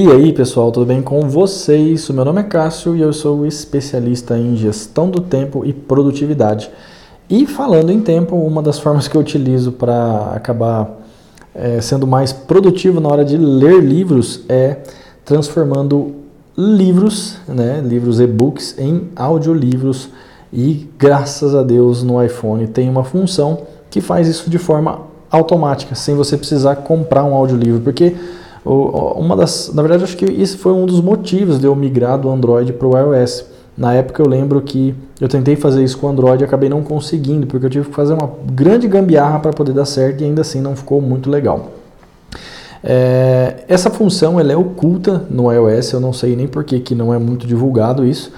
E aí pessoal, tudo bem com vocês? O meu nome é Cássio e eu sou especialista em gestão do tempo e produtividade. E falando em tempo, uma das formas que eu utilizo para acabar é, sendo mais produtivo na hora de ler livros é transformando livros, né, livros e-books, em audiolivros. E graças a Deus no iPhone tem uma função que faz isso de forma automática, sem você precisar comprar um audiolivro, porque uma das, na verdade, acho que isso foi um dos motivos de eu migrar do Android para o iOS. Na época eu lembro que eu tentei fazer isso com o Android e acabei não conseguindo, porque eu tive que fazer uma grande gambiarra para poder dar certo e ainda assim não ficou muito legal. É, essa função ela é oculta no iOS, eu não sei nem por que, não é muito divulgado isso,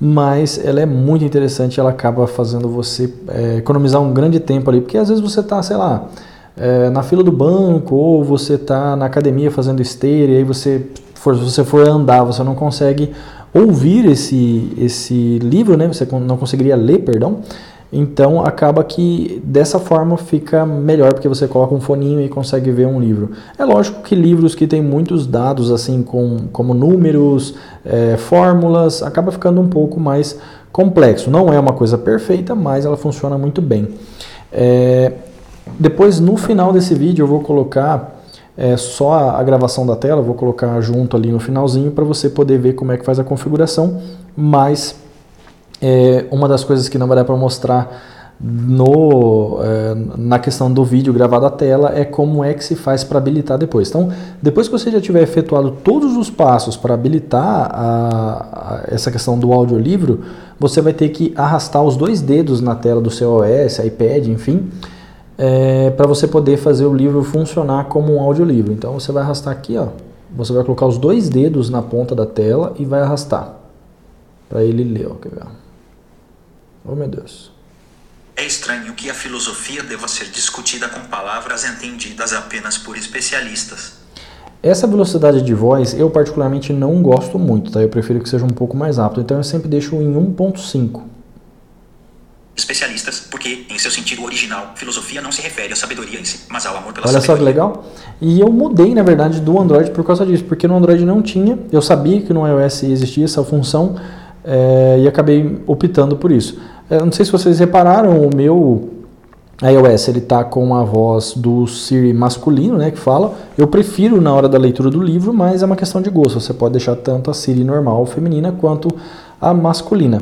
mas ela é muito interessante, ela acaba fazendo você é, economizar um grande tempo ali, porque às vezes você está, sei lá, é, na fila do banco ou você está na academia fazendo esteira e aí você for, você for andar, você não consegue ouvir esse, esse livro, né? Você não conseguiria ler, perdão. Então acaba que dessa forma fica melhor porque você coloca um foninho e consegue ver um livro. É lógico que livros que têm muitos dados assim com, como números, é, fórmulas, acaba ficando um pouco mais complexo. Não é uma coisa perfeita, mas ela funciona muito bem. É, depois, no final desse vídeo, eu vou colocar é, só a gravação da tela, vou colocar junto ali no finalzinho para você poder ver como é que faz a configuração, mas é, uma das coisas que não vai dar para mostrar no, é, na questão do vídeo gravado à tela é como é que se faz para habilitar depois. Então, depois que você já tiver efetuado todos os passos para habilitar a, a, essa questão do audiolivro, você vai ter que arrastar os dois dedos na tela do seu OS, iPad, enfim, é, para você poder fazer o livro funcionar como um audiolivro. Então você vai arrastar aqui, ó, você vai colocar os dois dedos na ponta da tela e vai arrastar para ele ler. Ó, quer ver? Oh meu Deus. É estranho que a filosofia deva ser discutida com palavras entendidas apenas por especialistas. Essa velocidade de voz eu particularmente não gosto muito, tá? Eu prefiro que seja um pouco mais rápido, então eu sempre deixo em 1.5 especialistas, porque, em seu sentido original, filosofia não se refere à sabedoria em si, mas ao amor pela Olha sabedoria. só que legal. E eu mudei, na verdade, do Android por causa disso, porque no Android não tinha, eu sabia que no iOS existia essa função é, e acabei optando por isso. Eu não sei se vocês repararam, o meu iOS ele tá com a voz do Siri masculino, né, que fala. Eu prefiro na hora da leitura do livro, mas é uma questão de gosto. Você pode deixar tanto a Siri normal feminina quanto a masculina.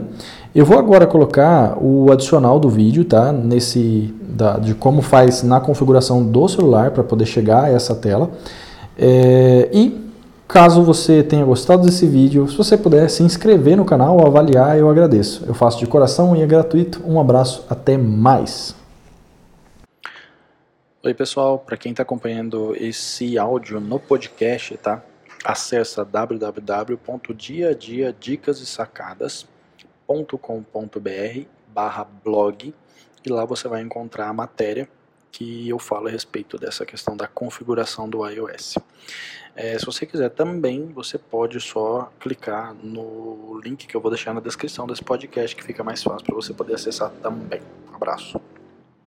Eu vou agora colocar o adicional do vídeo, tá? Nesse da, de como faz na configuração do celular para poder chegar a essa tela. É, e caso você tenha gostado desse vídeo, se você puder se inscrever no canal avaliar, eu agradeço. Eu faço de coração e é gratuito. Um abraço, até mais. Oi pessoal, para quem está acompanhando esse áudio no podcast, tá? Acesse www.diadiadicas www.com.br barra blog e lá você vai encontrar a matéria que eu falo a respeito dessa questão da configuração do iOS. É, se você quiser também, você pode só clicar no link que eu vou deixar na descrição desse podcast que fica mais fácil para você poder acessar também. Um abraço.